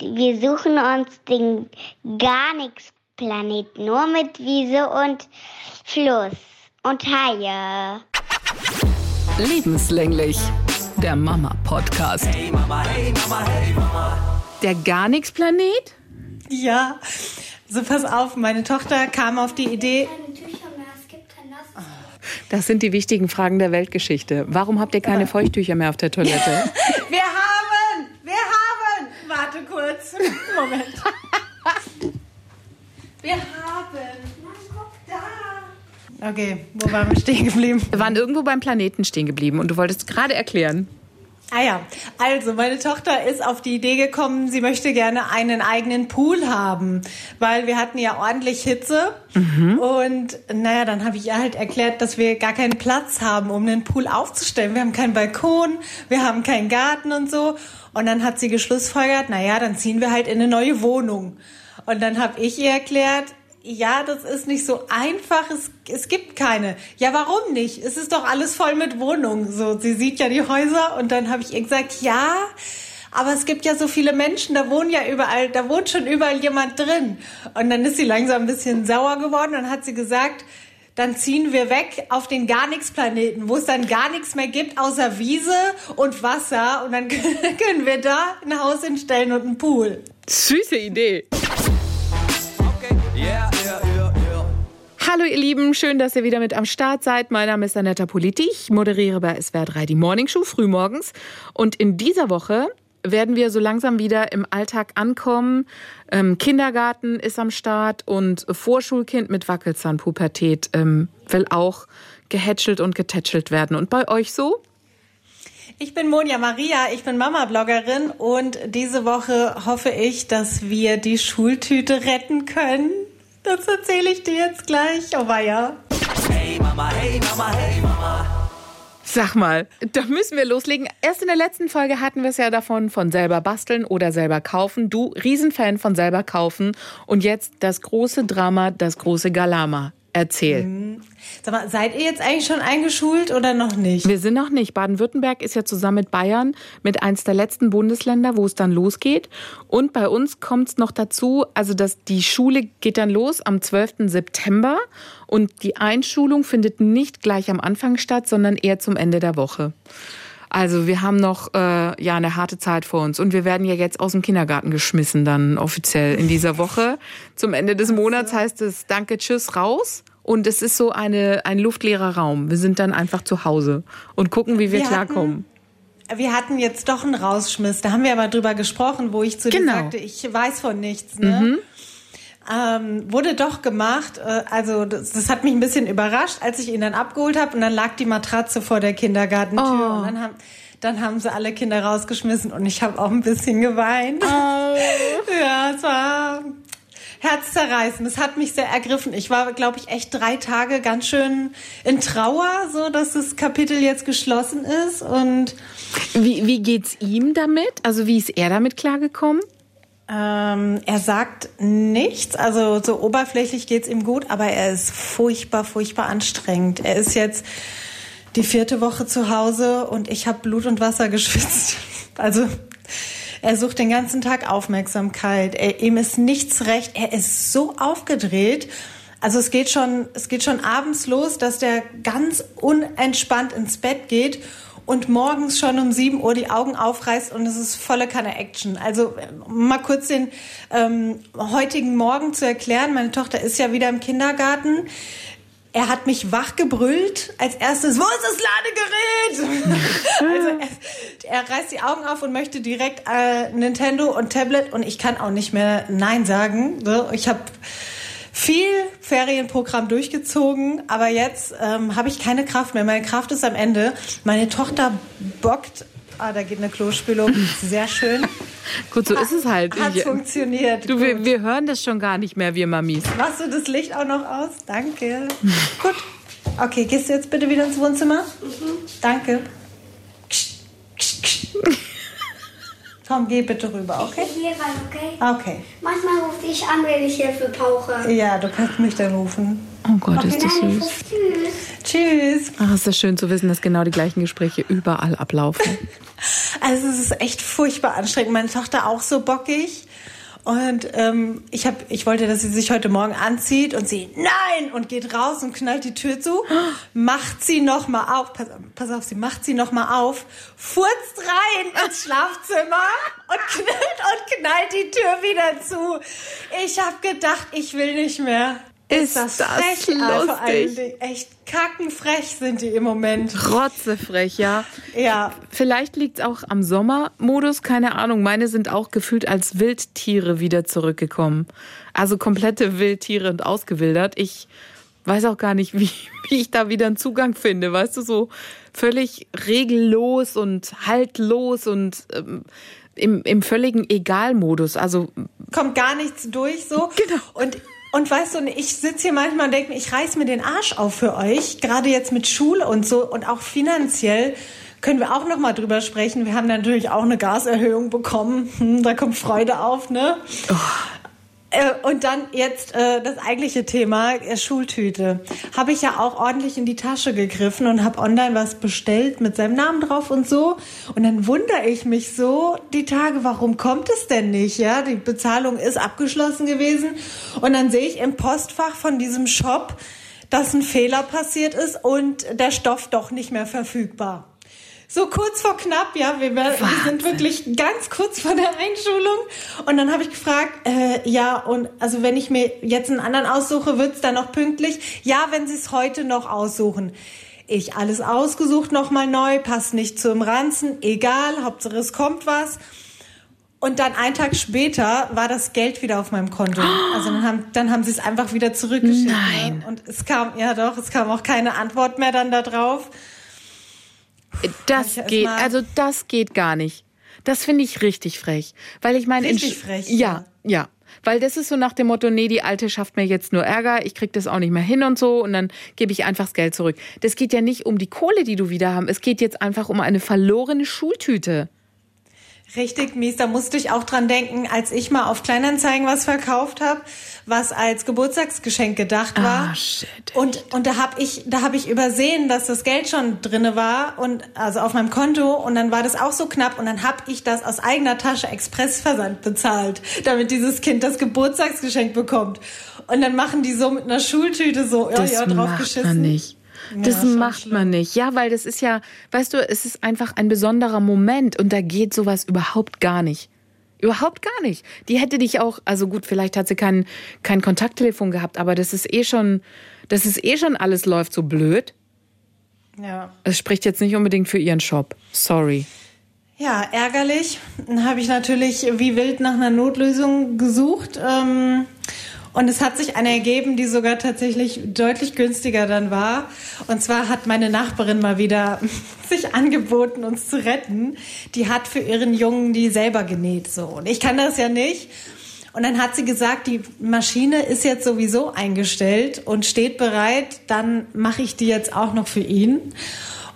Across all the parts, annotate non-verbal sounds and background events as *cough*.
Wir suchen uns den gar nichts Planet, nur mit Wiese und Fluss und Haie. Lebenslänglich, der Mama-Podcast. Hey Mama, hey Mama, hey Mama. Der gar nichts Planet? Ja, so pass auf, meine Tochter kam auf die Idee, Keine Tücher mehr, es gibt kein Nass. Das sind die wichtigen Fragen der Weltgeschichte. Warum habt ihr keine Feuchttücher mehr auf der Toilette? *laughs* wir haben, wir haben, warte kurz, Moment. Wir haben, Mann, guck da. Okay, wo waren wir stehen geblieben? Wir waren irgendwo beim Planeten stehen geblieben und du wolltest gerade erklären. Ah ja, also meine Tochter ist auf die Idee gekommen, sie möchte gerne einen eigenen Pool haben, weil wir hatten ja ordentlich Hitze und naja, dann habe ich ihr halt erklärt, dass wir gar keinen Platz haben, um einen Pool aufzustellen. Wir haben keinen Balkon, wir haben keinen Garten und so und dann hat sie geschlussfolgert, naja, dann ziehen wir halt in eine neue Wohnung. Und dann habe ich ihr erklärt, ja, das ist nicht so einfach. Es, es gibt keine. Ja, warum nicht? Es ist doch alles voll mit Wohnungen. So, sie sieht ja die Häuser und dann habe ich ihr gesagt, ja, aber es gibt ja so viele Menschen, da wohnen ja überall, da wohnt schon überall jemand drin. Und dann ist sie langsam ein bisschen sauer geworden und hat sie gesagt, dann ziehen wir weg auf den gar nichts Planeten, wo es dann gar nichts mehr gibt außer Wiese und Wasser und dann *laughs* können wir da ein Haus hinstellen und einen Pool. Süße Idee. Hallo ihr Lieben, schön, dass ihr wieder mit am Start seid. Mein Name ist Anetta Politi. Ich moderiere bei SWR 3 die Morning frühmorgens. Und in dieser Woche werden wir so langsam wieder im Alltag ankommen. Ähm, Kindergarten ist am Start und Vorschulkind mit Wackelzahnpubertät ähm, will auch gehätschelt und getätschelt werden. Und bei euch so? Ich bin Monja Maria, ich bin Mama-Bloggerin und diese Woche hoffe ich, dass wir die Schultüte retten können. Das erzähle ich dir jetzt gleich. Oh weia. Hey Mama, hey Mama, hey Mama. Sag mal, da müssen wir loslegen. Erst in der letzten Folge hatten wir es ja davon, von selber basteln oder selber kaufen. Du, Riesenfan von selber kaufen. Und jetzt das große Drama, das große Galama. Erzähl. Sag mal, seid ihr jetzt eigentlich schon eingeschult oder noch nicht? Wir sind noch nicht. Baden-Württemberg ist ja zusammen mit Bayern mit eins der letzten Bundesländer, wo es dann losgeht. Und bei uns kommt es noch dazu, also dass die Schule geht dann los am 12. September und die Einschulung findet nicht gleich am Anfang statt, sondern eher zum Ende der Woche. Also wir haben noch äh, ja eine harte Zeit vor uns und wir werden ja jetzt aus dem Kindergarten geschmissen dann offiziell in dieser Woche. Zum Ende des Monats heißt es Danke, Tschüss, raus. Und es ist so eine, ein luftleerer Raum. Wir sind dann einfach zu Hause und gucken, wie wir, Wir klarkommen. Wir hatten jetzt doch einen Rausschmiss. Da haben wir aber drüber gesprochen, wo ich zu dir Genau. sagte, ich weiß von nichts. Ne? Ähm, wurde doch gemacht. Äh, Also das, das hat mich ein bisschen überrascht, als ich ihn dann abgeholt habe und dann lag die Matratze vor der Kindergartentür Oh. und dann haben, dann haben sie alle Kinder rausgeschmissen und ich habe auch ein bisschen geweint. *laughs* Ja, es war herzzerreißend. Es hat mich sehr ergriffen. Ich war, glaube ich, echt drei Tage ganz schön in Trauer, so dass das Kapitel jetzt geschlossen ist und Wie, wie geht's ihm damit? Also wie ist er damit klargekommen? Ähm, er sagt nichts, also so oberflächlich geht's ihm gut, aber er ist furchtbar, furchtbar anstrengend. Er ist jetzt die vierte Woche zu Hause und ich habe Blut und Wasser *laughs* geschwitzt. Also er sucht den ganzen Tag Aufmerksamkeit. Er, ihm ist nichts recht. Er ist so aufgedreht. Also es geht schon, es geht schon abends los, dass der ganz unentspannt ins Bett geht und morgens schon um 7 Uhr die Augen aufreißt und es ist volle Kanne Action. Also mal kurz den ähm, heutigen Morgen zu erklären. Meine Tochter ist ja wieder im Kindergarten. Er hat mich wach gebrüllt. Als erstes, wo ist das Ladegerät? *laughs* also er, er reißt die Augen auf und möchte direkt äh, Nintendo und Tablet und ich kann auch nicht mehr Nein sagen. So, ich habe viel Ferienprogramm durchgezogen, aber jetzt ähm, habe ich keine Kraft mehr. Meine Kraft ist am Ende. Meine Tochter bockt. Ah, da geht eine Klospülung. Sehr schön. Gut, so ist es halt. Hat Ich- funktioniert. Du, wir, wir hören das schon gar nicht mehr, wir Mamis. Machst du das Licht auch noch aus? Danke. Gut. Okay, gehst du jetzt bitte wieder ins Wohnzimmer? Danke. Komm, geh bitte rüber, okay? Ich gehe rein, okay? Okay. Manchmal rufe ich an, wenn ich Hilfe brauche. Ja, du kannst mich dann rufen. Oh Gott, ist das süß. Tschüss. Tschüss. Ach, ist das schön zu wissen, dass genau die gleichen Gespräche überall ablaufen. *laughs* Also es ist echt furchtbar anstrengend. Meine Tochter auch so bockig. Und ähm, ich, hab, ich wollte, dass sie sich heute Morgen anzieht und sie, nein, und geht raus und knallt die Tür zu, *gasps* macht sie noch mal auf, pass, pass auf, sie macht sie noch mal auf, furzt rein ins Schlafzimmer *laughs* und knallt und knallt die Tür wieder zu. Ich habe gedacht, ich will nicht mehr. Ist das frech, ah, vor allen lustig? Dingen. Echt kackenfrech sind die im Moment. Rotzefrech, ja. Ja. Vielleicht liegt es auch am Sommermodus, keine Ahnung. Meine sind auch gefühlt als Wildtiere wieder zurückgekommen. Also komplette Wildtiere und ausgewildert. Ich weiß auch gar nicht, wie, *laughs* wie ich da wieder einen Zugang finde. Weißt du, so völlig regellos und haltlos und ähm, im, im völligen Egalmodus. Also kommt gar nichts durch so. *laughs* Genau. Und und weißt du, ich sitze hier manchmal und denke mir, ich reiß mir den Arsch auf für euch, gerade jetzt mit Schule und so und auch finanziell können wir auch noch mal drüber sprechen. Wir haben natürlich auch eine Gaserhöhung bekommen. Hm, da kommt Freude auf, ne? Äh, Und dann jetzt äh, das eigentliche Thema, äh, Schultüte. Habe ich ja auch ordentlich in die Tasche gegriffen und habe online was bestellt mit seinem Namen drauf und so. Und dann wundere ich mich so die Tage, warum kommt es denn nicht? Ja, die Bezahlung ist abgeschlossen gewesen. Und dann sehe ich im Postfach von diesem Shop, dass ein Fehler passiert ist und der Stoff doch nicht mehr verfügbar. So kurz vor knapp, ja, wir, wir sind wirklich ganz kurz vor der Einschulung. Und dann habe ich gefragt, äh, ja, und also wenn ich mir jetzt einen anderen aussuche, wird's dann noch pünktlich? Ja, wenn Sie es heute noch aussuchen. Ich alles ausgesucht, nochmal neu, passt nicht zum Ranzen, egal, Hauptsache es kommt was. Und dann einen Tag später war das Geld wieder auf meinem Konto. Also dann haben, dann haben sie es einfach wieder zurückgeschickt. Nein. Ne? Und es kam, ja doch, es kam auch keine Antwort mehr dann da drauf. Das geht, also das geht gar nicht. Das finde ich richtig frech. Weil ich meine, in Richtig frech, Ja, ja. Weil das ist so nach dem Motto, nee, die Alte schafft mir jetzt nur Ärger, ich krieg das auch nicht mehr hin und so und dann gebe ich einfach das Geld zurück. Das geht ja nicht um die Kohle, die du wieder haben. Es geht jetzt einfach um eine verlorene Schultüte. Richtig mies, da musste ich auch dran denken, als ich mal auf Kleinanzeigen was verkauft habe, was als Geburtstagsgeschenk gedacht war. Ah, shit. Und und da habe ich da habe ich übersehen, dass das Geld schon drinne war und also auf meinem Konto und dann war das auch so knapp und dann habe ich das aus eigener Tasche Expressversand bezahlt, damit dieses Kind das Geburtstagsgeschenk bekommt. Und dann machen die so mit einer Schultüte so, ja, Das ja, drauf macht geschissen. man nicht. Das schon macht man nicht. Ja, weil das ist ja, weißt du, es ist einfach ein besonderer Moment und da geht sowas überhaupt gar nicht. Überhaupt gar nicht. Die hätte dich auch, also gut, vielleicht hat sie kein, kein Kontakttelefon gehabt, aber das ist eh schon, das ist eh schon alles läuft so blöd. Ja. Es spricht jetzt nicht unbedingt für ihren Shop. Sorry. Ja, ärgerlich. Dann habe ich natürlich wie wild nach einer Notlösung gesucht. Ähm, und es hat sich eine ergeben, die sogar tatsächlich deutlich günstiger dann war. Und zwar hat meine Nachbarin mal wieder *laughs* sich angeboten, uns zu retten. Die hat für ihren Jungen die selber genäht. So. Und ich kann das ja nicht. Und dann hat sie gesagt, die Maschine ist jetzt sowieso eingestellt und steht bereit. Dann mache ich die jetzt auch noch für ihn.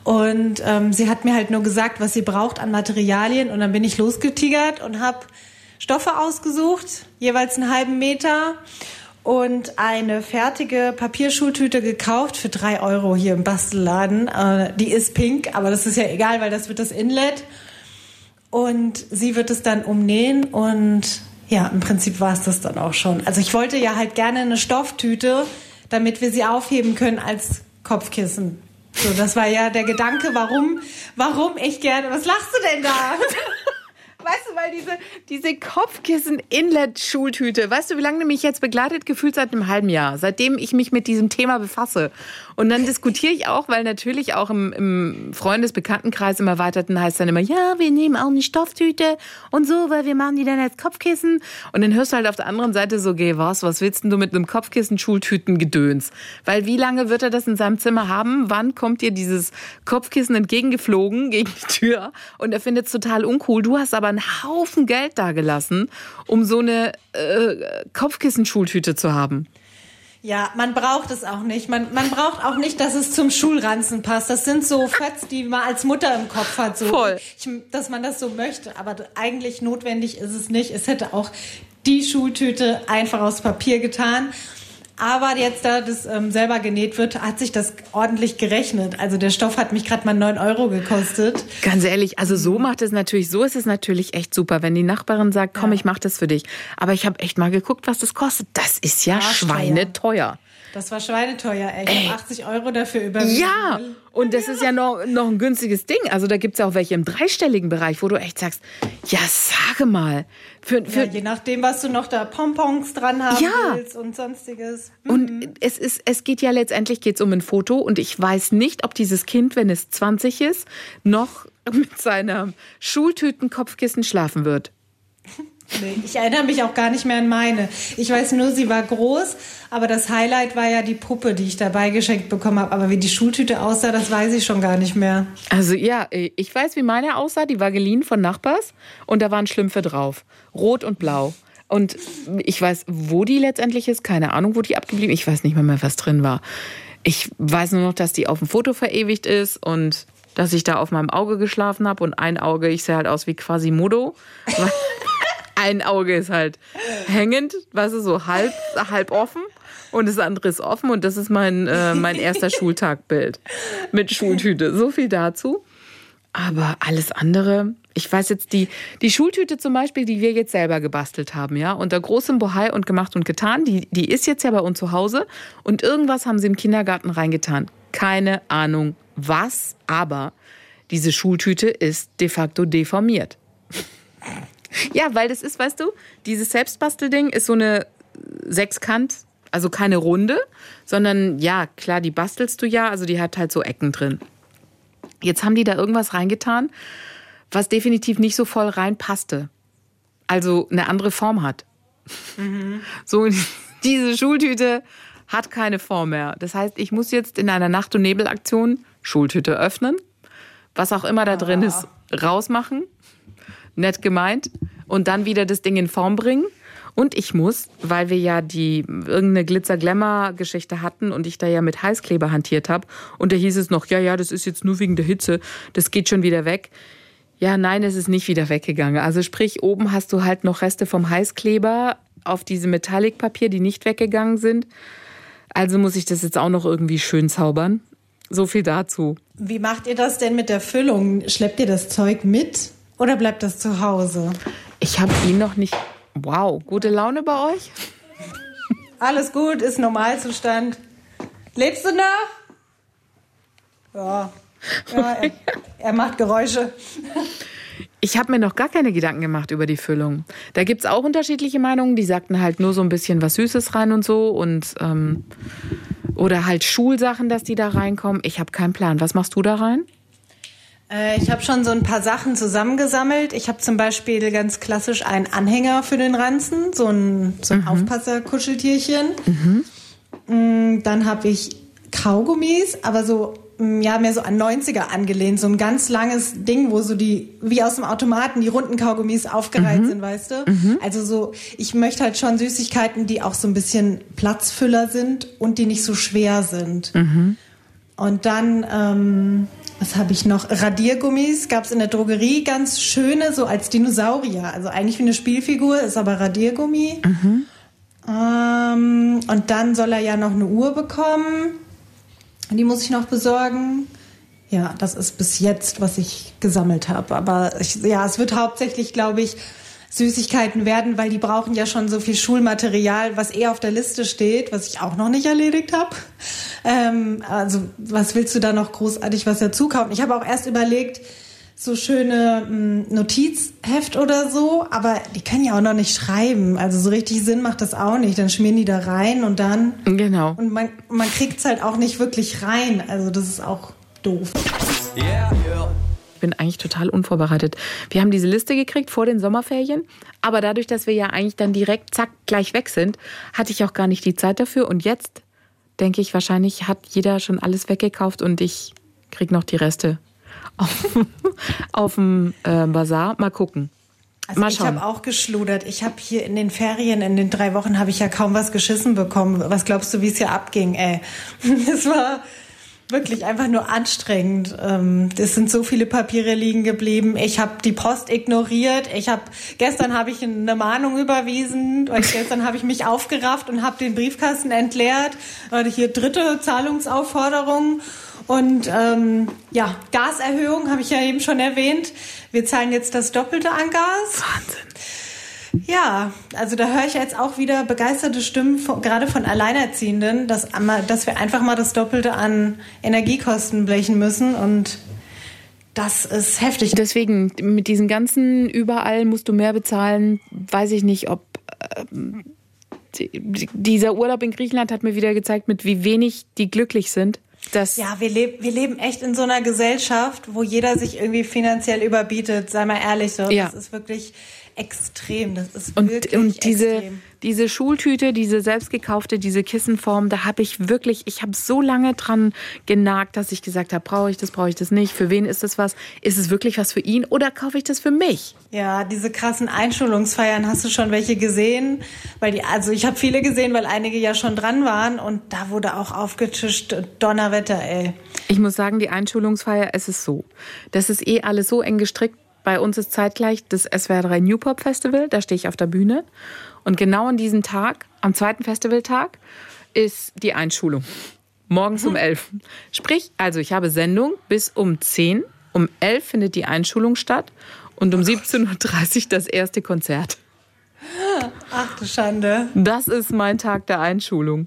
Und ähm, sie hat mir halt nur gesagt, was sie braucht an Materialien. Und dann bin ich losgetigert und habe Stoffe ausgesucht, jeweils einen halben Meter und eine fertige Papierschultüte gekauft für drei Euro hier im Bastelladen. Äh, die ist pink, aber das ist ja egal, weil das wird das Inlet. Und sie wird es dann umnähen und ja, im Prinzip war es das dann auch schon. Also ich wollte ja halt gerne eine Stofftüte, damit wir sie aufheben können als Kopfkissen. So, das war ja der Gedanke, warum, warum ich gerne. Was lachst du denn da? *laughs* Weißt du, weil diese, diese Kopfkissen-Inlet-Schultüte, weißt du, wie lange mich jetzt begleitet? Gefühlt seit einem halben Jahr, seitdem ich mich mit diesem Thema befasse. Und dann diskutiere ich auch, weil natürlich auch im, im Freundesbekanntenkreis im Erweiterten heißt dann immer, ja, wir nehmen auch eine Stofftüte und so, weil wir machen die dann als Kopfkissen. Und dann hörst du halt auf der anderen Seite so, geh was, was willst denn du mit einem Kopfkissen-Schultüten-Gedöns? Weil wie lange wird er das in seinem Zimmer haben? Wann kommt dir dieses Kopfkissen entgegengeflogen gegen die Tür? Und er findet es total uncool. Du hast aber einen Haufen Geld da gelassen, um so eine äh, Kopfkissen-Schultüte zu haben. Ja, man braucht es auch nicht. Man, man braucht auch nicht, dass es zum Schulranzen passt. Das sind so Fötz, die man als Mutter im Kopf hat, so, Voll. Ich, dass man das so möchte. Aber eigentlich notwendig ist es nicht. Es hätte auch die Schultüte einfach aus Papier getan. Aber jetzt, da das ähm, selber genäht wird, hat sich das ordentlich gerechnet. Also der Stoff hat mich gerade mal 9 Euro gekostet. Ganz ehrlich, also so macht es natürlich, so ist es natürlich echt super, wenn die Nachbarin sagt, komm, Ja. ich mach das für dich. Aber ich habe echt mal geguckt, was das kostet. Das ist ja Arschteuer. schweineteuer. Das war schweineteuer, ey. Ich hab 80 Euro dafür überwiesen. Ja, und das ist ja noch, noch ein günstiges Ding. Also da gibt's ja auch welche im dreistelligen Bereich, wo du echt sagst, ja, sage mal. Für, für, Ja, je nachdem, was du noch da Pompons dran haben Ja. willst und sonstiges. Und es ist, es geht ja letztendlich geht's um ein Foto und ich weiß nicht, ob dieses Kind, wenn es 20 ist, noch mit seinem Schultütenkopfkissen schlafen wird. Nee, ich erinnere mich auch gar nicht mehr an meine. Ich weiß nur, sie war groß, aber das Highlight war ja die Puppe, die ich dabei geschenkt bekommen habe. Aber wie die Schultüte aussah, das weiß ich schon gar nicht mehr. Also ja, ich weiß, wie meine aussah. Die war geliehen von Nachbars und da waren Schlümpfe drauf. Rot und blau. Und ich weiß, wo die letztendlich ist. Keine Ahnung, wo die abgeblieben ist. Ich weiß nicht mehr, mehr, was drin war. Ich weiß nur noch, dass die auf dem Foto verewigt ist und dass ich da auf meinem Auge geschlafen habe. Und ein Auge, ich sehe halt aus wie Quasimodo. *laughs* Ein Auge ist halt hängend, weißt du, so halb, halb offen. Und das andere ist offen. Und das ist mein, äh, mein erster Schultagbild mit Schultüte. So viel dazu. Aber alles andere, ich weiß jetzt, die, die Schultüte zum Beispiel, die wir jetzt selber gebastelt haben, ja, unter großem Bohai und gemacht und getan, die, die ist jetzt ja bei uns zu Hause und irgendwas haben sie im Kindergarten reingetan. Keine Ahnung was, aber diese Schultüte ist de facto deformiert. Ja, weil das ist, weißt du, dieses Selbstbastelding ist so eine Sechskant, also keine Runde, sondern ja, klar, die bastelst du ja, also die hat halt so Ecken drin. Jetzt haben die da irgendwas reingetan, was definitiv nicht so voll reinpasste. Also eine andere Form hat. *laughs* So, diese Schultüte hat keine Form mehr. Das heißt, ich muss jetzt in einer Nacht- und Nebelaktion Schultüte öffnen, was auch immer da drin ist, rausmachen, nett gemeint, und dann wieder das Ding in Form bringen. Und ich muss, weil wir ja die irgendeine Glitzer-Glamour-Geschichte hatten und ich da ja mit Heißkleber hantiert habe und da hieß es noch, ja, ja, das ist jetzt nur wegen der Hitze, das geht schon wieder weg. Ja, nein, es ist nicht wieder weggegangen. Also sprich, oben hast du halt noch Reste vom Heißkleber auf diesem Metallic-Papier, die nicht weggegangen sind. Also muss ich das jetzt auch noch irgendwie schön zaubern. So viel dazu. Wie macht ihr das denn mit der Füllung? Schleppt ihr das Zeug mit oder bleibt das zu Hause? Ich habe ihn noch nicht. Wow, gute Laune bei euch? Alles gut, ist Normalzustand. Lebst du noch? Ja. ja er, er macht Geräusche. Ich habe mir noch gar keine Gedanken gemacht über die Füllung. Da gibt's auch unterschiedliche Meinungen. Die sagten halt nur so ein bisschen was Süßes rein und so und ähm, oder halt Schulsachen, dass die da reinkommen. Ich habe keinen Plan. Was machst du da rein? Äh, ich habe schon so ein paar Sachen zusammengesammelt. Ich habe zum Beispiel ganz klassisch einen Anhänger für den Ranzen, so ein, so ein Aufpasser-Kuscheltierchen. Mm, Dann habe ich Kaugummis, aber so mm, ja mehr so an 90er angelehnt, so ein ganz langes Ding, wo so die wie aus dem Automaten die runden Kaugummis aufgereiht sind, weißt du? Also so ich möchte halt schon Süßigkeiten, die auch so ein bisschen Platzfüller sind und die nicht so schwer sind. Und dann, ähm, was habe ich noch? Radiergummis gab es in der Drogerie, ganz schöne, so als Dinosaurier. Also eigentlich wie eine Spielfigur, ist aber Radiergummi. Ähm, und dann soll er ja noch eine Uhr bekommen. Die muss ich noch besorgen. Ja, das ist bis jetzt, was ich gesammelt habe. Aber ich, ja, es wird hauptsächlich, glaube ich, Süßigkeiten werden, weil die brauchen ja schon so viel Schulmaterial, was eh auf der Liste steht, was ich auch noch nicht erledigt habe. Ähm, also was willst du da noch großartig was dazu kaufen? Ich habe auch erst überlegt, so schöne mh, Notizheft oder so, aber die können ja auch noch nicht schreiben. Also so richtig Sinn macht das auch nicht. Dann schmieren die da rein und dann Genau. und man, man kriegt es halt auch nicht wirklich rein. Also das ist auch doof. Yeah, yeah. Ich bin eigentlich total unvorbereitet. Wir haben diese Liste gekriegt vor den Sommerferien, aber dadurch, dass wir ja eigentlich dann direkt zack gleich weg sind, hatte ich auch gar nicht die Zeit dafür. Und jetzt denke ich, wahrscheinlich hat jeder schon alles weggekauft und ich krieg noch die Reste *laughs* auf, auf dem äh, Bazar. Mal gucken. Also ich habe auch geschludert. Ich habe hier in den Ferien, in den drei Wochen, habe ich ja kaum was geschissen bekommen. Was glaubst du, wie es hier abging, ey? *laughs* Es war, wirklich einfach nur anstrengend. Ähm, es sind so viele Papiere liegen geblieben. Ich habe die Post ignoriert. Ich habe gestern habe ich eine Mahnung überwiesen. Und gestern habe ich mich aufgerafft und habe den Briefkasten entleert. Und hier dritte Zahlungsaufforderung. Und ähm, ja, Gaserhöhung habe ich ja eben schon erwähnt. Wir zahlen jetzt das Doppelte an Gas. Wahnsinn. Ja, also da höre ich jetzt auch wieder begeisterte Stimmen, von, gerade von Alleinerziehenden, dass, dass wir einfach mal das Doppelte an Energiekosten blechen müssen und das ist heftig. Deswegen, mit diesen ganzen überall musst du mehr bezahlen, weiß ich nicht, ob äh, dieser Urlaub in Griechenland hat mir wieder gezeigt, mit wie wenig die glücklich sind. Das ja, wir, leb, wir leben echt in so einer Gesellschaft, wo jeder sich irgendwie finanziell überbietet, sei mal ehrlich so. Ja. Das ist wirklich extrem. Das ist und, wirklich und diese, extrem. diese Schultüte, diese selbstgekaufte, diese Kissenform, da habe ich wirklich, ich habe so lange dran genagt, dass ich gesagt habe, brauche ich das, brauche ich das nicht? Für wen ist das was? Ist es wirklich was für ihn oder kaufe ich das für mich? Ja, diese krassen Einschulungsfeiern, hast du schon welche gesehen? Weil die, also ich habe viele gesehen, weil einige ja schon dran waren und da wurde auch aufgetischt, Donnerwetter, ey. Ich muss sagen, die Einschulungsfeier, es ist so. Das ist eh alles so eng gestrickt bei uns ist zeitgleich das SWR3 New Pop Festival, da stehe ich auf der Bühne. Und genau an diesem Tag, am zweiten Festivaltag, ist die Einschulung. Morgens um 11. Sprich, also ich habe Sendung bis um 10. Um 11 findet die Einschulung statt und um 17.30 Uhr das erste Konzert. Ach du Schande. Das ist mein Tag der Einschulung.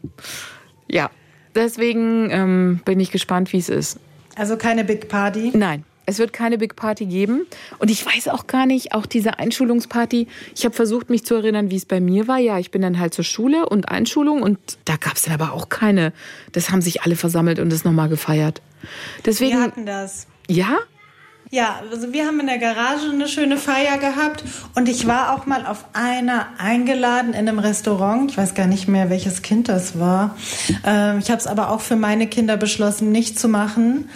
Ja, deswegen ähm, bin ich gespannt, wie es ist. Also keine Big Party? Nein. Es wird keine Big Party geben. Und ich weiß auch gar nicht, auch diese Einschulungsparty. Ich habe versucht, mich zu erinnern, wie es bei mir war. Ja, ich bin dann halt zur Schule und Einschulung und da gab es dann aber auch keine. Das haben sich alle versammelt und das nochmal gefeiert. Deswegen. Wir hatten das. Ja? Ja, also wir haben in der Garage eine schöne Feier gehabt und ich war auch mal auf einer eingeladen in einem Restaurant. Ich weiß gar nicht mehr, welches Kind das war. Ähm, ich habe es aber auch für meine Kinder beschlossen, nicht zu machen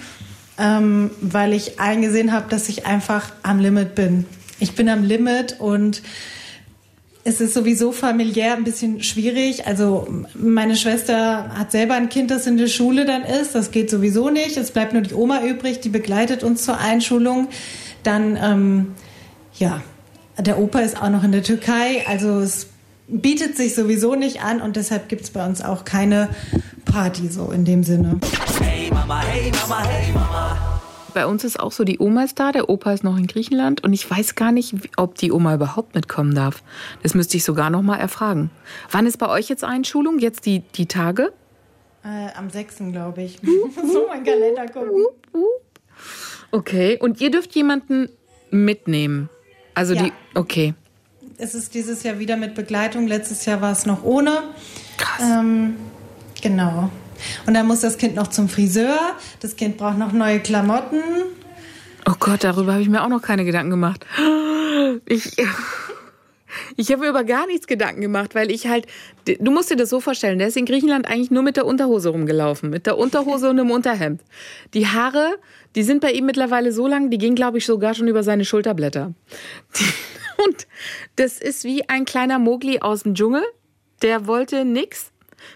ähm, weil ich eingesehen habe, dass ich einfach am Limit bin. Ich bin am Limit und es ist sowieso familiär ein bisschen schwierig. Also meine Schwester hat selber ein Kind, das in der Schule dann ist. Das geht sowieso nicht. Es bleibt nur die Oma übrig, die begleitet uns zur Einschulung. Dann, ähm, ja, der Opa ist auch noch in der Türkei. Also es bietet sich sowieso nicht an und deshalb gibt es bei uns auch keine Party so in dem Sinne. Hey Mama, hey Mama, hey Mama. Bei uns ist auch so, die Oma ist da, der Opa ist noch in Griechenland und ich weiß gar nicht, ob die Oma überhaupt mitkommen darf. Das müsste ich sogar noch mal erfragen. Wann ist bei euch jetzt Einschulung? Jetzt die, die Tage? Äh, am 6. glaube ich. *laughs* so mein Kalender gucken. Okay, und ihr dürft jemanden mitnehmen. Also ja. die, okay es ist dieses Jahr wieder mit Begleitung. Letztes Jahr war es noch ohne. Krass. Ähm, genau. Und dann muss das Kind noch zum Friseur. Das Kind braucht noch neue Klamotten. Oh Gott, darüber habe ich mir auch noch keine Gedanken gemacht. Ich, ich habe mir über gar nichts Gedanken gemacht, weil ich halt, du musst dir das so vorstellen, der ist in Griechenland eigentlich nur mit der Unterhose rumgelaufen, mit der Unterhose und einem Unterhemd. Die Haare, die sind bei ihm mittlerweile so lang, die gehen, glaube ich, sogar schon über seine Schulterblätter. Und das ist wie ein kleiner Mogli aus dem Dschungel. Der wollte nix.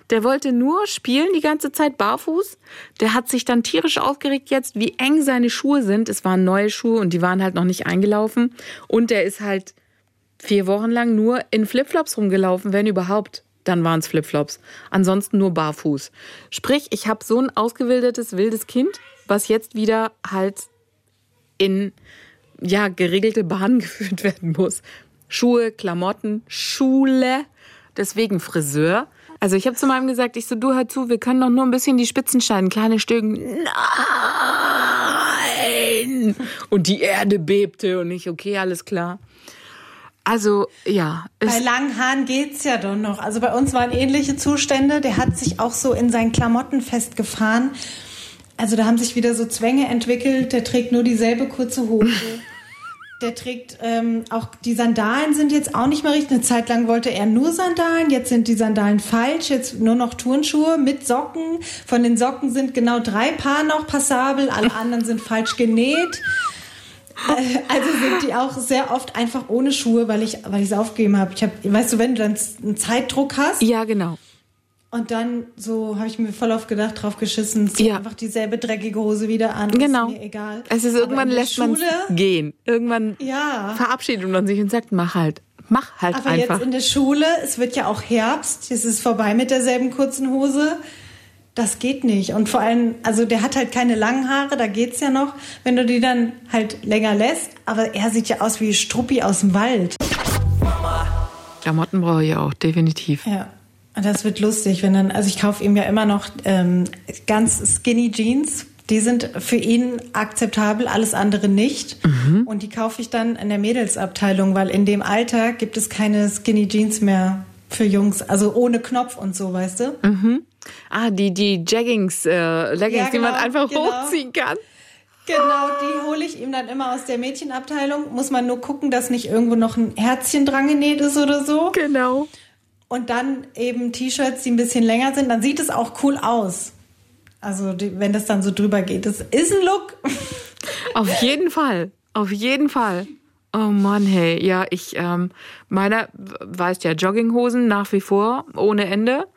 Der wollte nur spielen die ganze Zeit barfuß. Der hat sich dann tierisch aufgeregt jetzt, wie eng seine Schuhe sind. Es waren neue Schuhe und die waren halt noch nicht eingelaufen. Und der ist halt vier Wochen lang nur in Flipflops rumgelaufen, wenn überhaupt. Dann waren es Flipflops. Ansonsten nur barfuß. Sprich, ich habe so ein ausgewildertes, wildes Kind, was jetzt wieder halt in ja, geregelte Bahnen *laughs* geführt werden muss. Schuhe, Klamotten, Schule, deswegen Friseur. Also ich habe zu meinem gesagt, ich so, du hör zu, wir können doch nur ein bisschen die Spitzen schneiden, kleine Stücken. Nein! Und die Erde bebte und ich, okay, alles klar. Also, ja. Bei langen Haaren geht's ja doch noch. Also bei uns waren ähnliche Zustände. Der hat sich auch so in seinen Klamotten festgefahren. Also da haben sich wieder so Zwänge entwickelt. Der trägt nur dieselbe kurze Hose. Der trägt ähm, auch die Sandalen sind jetzt auch nicht mehr richtig. Eine Zeit lang wollte er nur Sandalen, jetzt sind die Sandalen falsch, jetzt nur noch Turnschuhe mit Socken. Von den Socken sind genau drei Paar noch passabel, alle anderen sind falsch genäht. Äh, also sind die auch sehr oft einfach ohne Schuhe, weil ich weil ich es aufgegeben habe. Ich habe, weißt du, wenn du dann einen Zeitdruck hast. Ja, genau Und dann so habe ich mir voll auf gedacht, drauf geschissen, zieh Ja. einfach dieselbe dreckige Hose wieder an. Genau. Ist mir egal. Es ist Aber irgendwann lässt man gehen. Irgendwann Ja. verabschiedet man sich und sagt, mach halt. Mach halt Aber einfach. jetzt in der Schule, es wird ja auch Herbst, es ist vorbei mit derselben kurzen Hose. Das geht nicht. Und vor allem, also der hat halt keine langen Haare, da geht's ja noch, wenn du die dann halt länger lässt. Aber er sieht ja aus wie Struppi aus dem Wald. Klamotten brauche ich auch, definitiv. Ja. Das wird lustig, wenn dann, also ich kaufe ihm ja immer noch ähm, ganz skinny Jeans. Die sind für ihn akzeptabel, alles andere nicht. Und die kaufe ich dann in der Mädelsabteilung, weil in dem Alter gibt es keine skinny Jeans mehr für Jungs, also ohne Knopf und so, weißt du? Ah, die, die Jaggings, äh, Leggings, Ja, die man genau, einfach genau. hochziehen kann. Genau, die hole ich ihm dann immer aus der Mädchenabteilung. Muss man nur gucken, dass nicht irgendwo noch ein Herzchen dran genäht ist oder so. Genau. Und dann eben T-Shirts, die ein bisschen länger sind, dann sieht es auch cool aus. Also die, wenn das dann so drüber geht. Das ist ein Look. *laughs* Auf jeden Fall. Auf jeden Fall. Oh Mann, hey. Ja, ich, ähm, meiner, weißt ja, Jogginghosen nach wie vor, ohne Ende.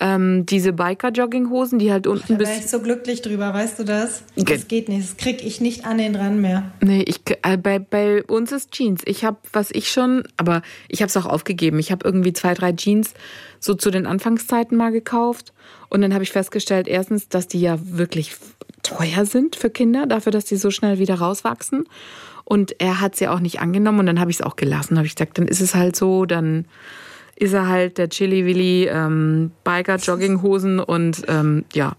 Ähm, diese Biker-Jogginghosen, die halt unten Da bis wäre ich so glücklich drüber, weißt du das? Das geht nicht. Das krieg ich nicht an den dran mehr. Nee, ich, äh, bei, bei uns ist Jeans. Ich habe, was ich schon, aber ich habe es auch aufgegeben. Ich habe irgendwie zwei, drei Jeans so zu den Anfangszeiten mal gekauft. Und dann habe ich festgestellt, erstens, dass die ja wirklich teuer sind für Kinder, dafür, dass die so schnell wieder rauswachsen. Und er hat sie auch nicht angenommen und dann habe ich es auch gelassen. habe ich gesagt, dann ist es halt so, dann ist er halt der Chili Willy ähm, Biker Jogginghosen und ähm, ja,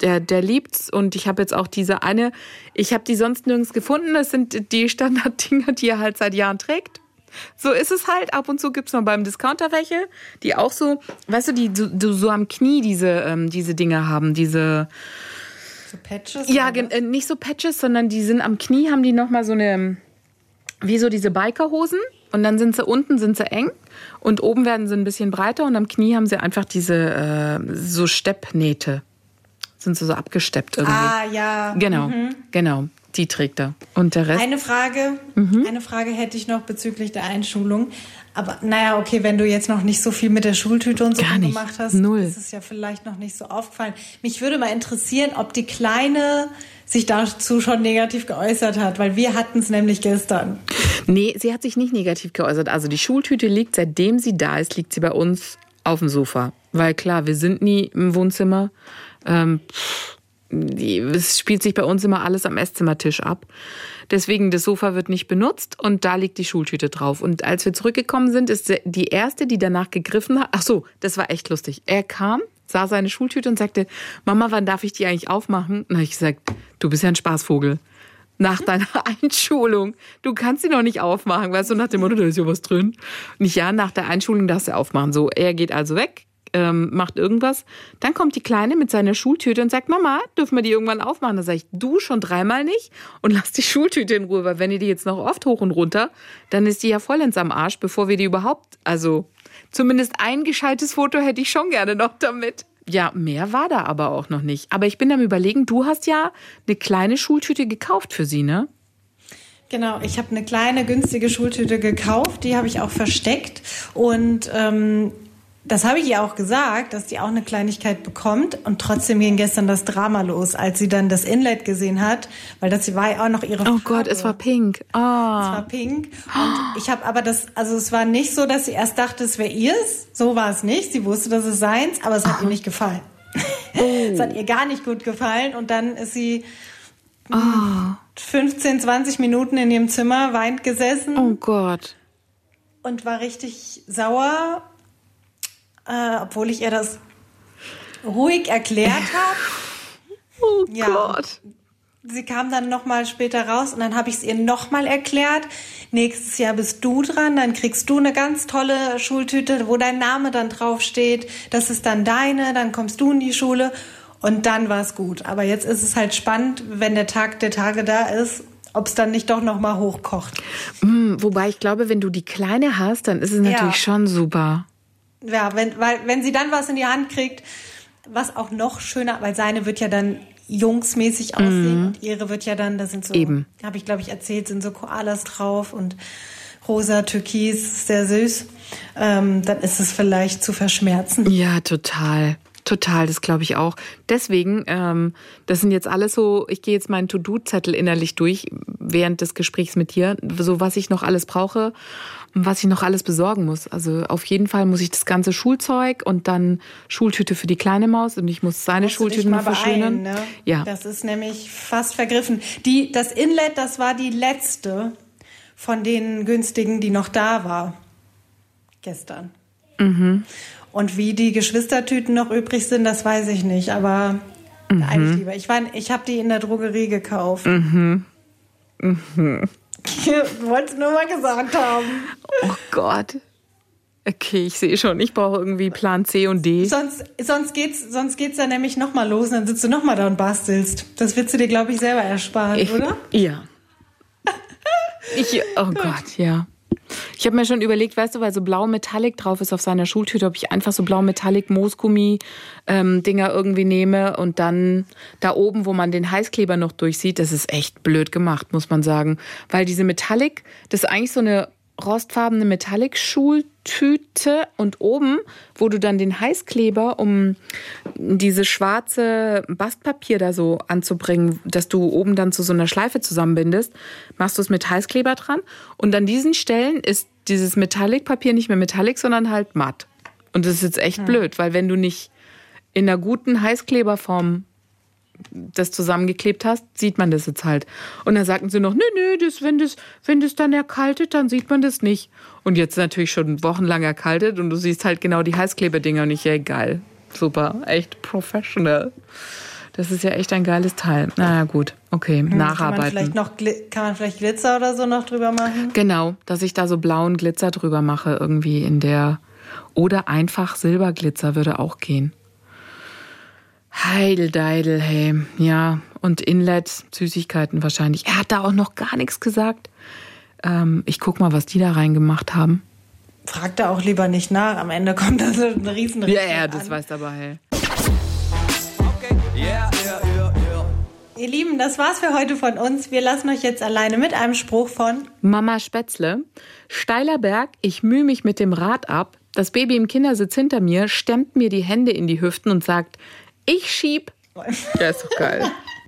der, der liebt's und ich habe jetzt auch diese eine, ich habe die sonst nirgends gefunden. Das sind die Standarddinger, die er halt seit Jahren trägt. So ist es halt. Ab und zu gibt's noch beim Discounter welche, die auch so, weißt du, die so, so am Knie diese, ähm, diese Dinger haben, diese, So Patches? ja, äh, nicht so Patches, sondern die sind am Knie, haben die nochmal so eine, wie so diese Bikerhosen. Und dann sind sie unten, sind sie eng. Und oben werden sie ein bisschen breiter. Und am Knie haben sie einfach diese, äh, so Steppnähte. Sind sie so abgesteppt irgendwie. Ah, ja. Genau, genau. Die trägt er. Und der Rest. Eine Frage, Mhm. eine Frage hätte ich noch bezüglich der Einschulung. Aber naja, okay, wenn du jetzt noch nicht so viel mit der Schultüte und so gemacht hast, Null. ist es ja vielleicht noch nicht so aufgefallen. Mich würde mal interessieren, ob die Kleine sich dazu schon negativ geäußert hat, weil wir hatten es nämlich gestern. Nee, sie hat sich nicht negativ geäußert. Also die Schultüte liegt, seitdem sie da ist, liegt sie bei uns auf dem Sofa. Weil klar, wir sind nie im Wohnzimmer. Ähm, die, es spielt sich bei uns immer alles am Esszimmertisch ab. Deswegen, das Sofa wird nicht benutzt und da liegt die Schultüte drauf. Und als wir zurückgekommen sind, ist die erste, die danach gegriffen hat. Ach so, das war echt lustig. Er kam, sah seine Schultüte und sagte, Mama, wann darf ich die eigentlich aufmachen? Habe ich gesagt, du bist ja ein Spaßvogel. Nach deiner *laughs* Einschulung. Du kannst sie noch nicht aufmachen. Weißt du, nach dem Motto, da ist ja was drin. Nicht ja, nach der Einschulung darfst du aufmachen. So, er geht also weg, ähm, macht irgendwas. Dann kommt die Kleine mit seiner Schultüte und sagt, Mama, dürfen wir die irgendwann aufmachen? Da sage ich, du schon dreimal nicht und lass die Schultüte in Ruhe, weil wenn ihr die jetzt noch oft hoch und runter, dann ist die ja vollends am Arsch, bevor wir die überhaupt, also zumindest ein gescheites Foto hätte ich schon gerne noch damit. Ja, mehr war da aber auch noch nicht. Aber ich bin am überlegen, du hast ja eine kleine Schultüte gekauft für sie, ne? Genau, ich habe eine kleine günstige Schultüte gekauft, die habe ich auch versteckt und ähm, das habe ich ihr auch gesagt, dass die auch eine Kleinigkeit bekommt und trotzdem ging gestern das Drama los, als sie dann das Inlet gesehen hat, weil das war ja auch noch ihre Oh Gott, es war pink. Es Ah. war pink. Und ich habe aber das, also es war nicht so, dass sie erst dachte, es wäre ihrs. So war es nicht. Sie wusste, dass es seins, aber es hat ihr nicht gefallen. *laughs* es hat ihr gar nicht gut gefallen. Und dann ist sie Ah. 15, 20 Minuten in ihrem Zimmer, weint gesessen Oh Gott. und war richtig sauer, äh, obwohl ich ihr das ruhig erklärt *laughs* habe. Oh Ja. Gott. Sie kam dann noch mal später raus und dann habe ich es ihr noch mal erklärt. Nächstes Jahr bist du dran, dann kriegst du eine ganz tolle Schultüte, wo dein Name dann drauf steht. Das ist dann deine, dann kommst du in die Schule und dann war es gut. Aber jetzt ist es halt spannend, wenn der Tag der Tage da ist, ob es dann nicht doch noch mal hochkocht. Hm, wobei ich glaube, wenn du die kleine hast, dann ist es natürlich Ja. schon super. Ja, wenn, weil, wenn sie dann was in die Hand kriegt, was auch noch schöner, weil seine wird ja dann jungsmäßig aussehen und ihre wird ja dann, da sind so, Eben. habe ich glaube ich erzählt, sind so Koalas drauf und rosa, türkis, sehr süß, ähm, dann ist es vielleicht zu verschmerzen. Ja, total. Total, das glaube ich auch. Deswegen, ähm, das sind jetzt alles so, ich gehe jetzt meinen To-Do-Zettel innerlich durch während des Gesprächs mit dir, so was ich noch alles brauche was ich noch alles besorgen muss. Also auf jeden Fall muss ich das ganze Schulzeug und dann Schultüte für die kleine Maus und ich muss seine Schultüte noch mal verschönern. ne? Ja. Das ist nämlich fast vergriffen. Die, das Inlet, das war die letzte von den günstigen, die noch da war. Gestern. Mhm. Und wie die Geschwistertüten noch übrig sind, das weiß ich nicht. Aber Mhm. eigentlich lieber. Ich, war, ich habe die in der Drogerie gekauft. Mhm. Ich *laughs* wollte es nur mal gesagt haben. Oh Gott. Okay, ich sehe schon, ich brauche irgendwie Plan C und D. Sonst, sonst geht's, sonst geht's dann nämlich nochmal los und dann sitzt du nochmal da und bastelst. Das willst du dir, glaube ich, selber ersparen, Ich, oder? Ja. Ich, oh *laughs* Gott, ja. Ich habe mir schon überlegt, weißt du, weil so blau Metallic drauf ist auf seiner Schultüte, ob ich einfach so blau Metallic Moosgummi ähm, irgendwie nehme und dann da oben, wo man den Heißkleber noch durchsieht, das ist echt blöd gemacht, muss man sagen, weil diese Metallic, das ist eigentlich so eine rostfarbene Metallic-Schultüte und oben, wo du dann den Heißkleber, um diese schwarze Bastpapier da so anzubringen, dass du oben dann zu so einer Schleife zusammenbindest, machst du es mit Heißkleber dran und an diesen Stellen ist dieses Metallic-Papier nicht mehr Metallic, sondern halt matt. Und das ist jetzt echt blöd, weil wenn du nicht in einer guten Heißkleberform das zusammengeklebt hast, sieht man das jetzt halt. Und dann sagten sie noch, nö, nö, das, wenn, das, wenn das dann erkaltet, dann sieht man das nicht. Und jetzt natürlich schon wochenlang erkaltet und du siehst halt genau die Heißklebedinger und ich, ja, geil. Super, echt professional. Das ist ja echt ein geiles Teil. Na gut, okay, Kann man nacharbeiten. vielleicht noch kann man vielleicht Glitzer oder so noch drüber machen? Genau, dass ich da so blauen Glitzer drüber mache, irgendwie in der. Oder einfach Silberglitzer würde auch gehen. Heideldeidel, hey. Ja, und Inlet, Süßigkeiten wahrscheinlich. Er hat da auch noch gar nichts gesagt. Ähm, ich guck mal, was die da reingemacht haben. Frag da auch lieber nicht nach. Am Ende kommt da so ein riesen Ja, ja, das weiß aber, hey. Okay, yeah, yeah, yeah, yeah. Ihr Lieben, das war's für heute von uns. Wir lassen euch jetzt alleine mit einem Spruch von Mama Spätzle. Steiler Berg, ich mühe mich mit dem Rad ab. Das Baby im Kindersitz hinter mir stemmt mir die Hände in die Hüften und sagt, ich schieb. *laughs* Der ist doch geil.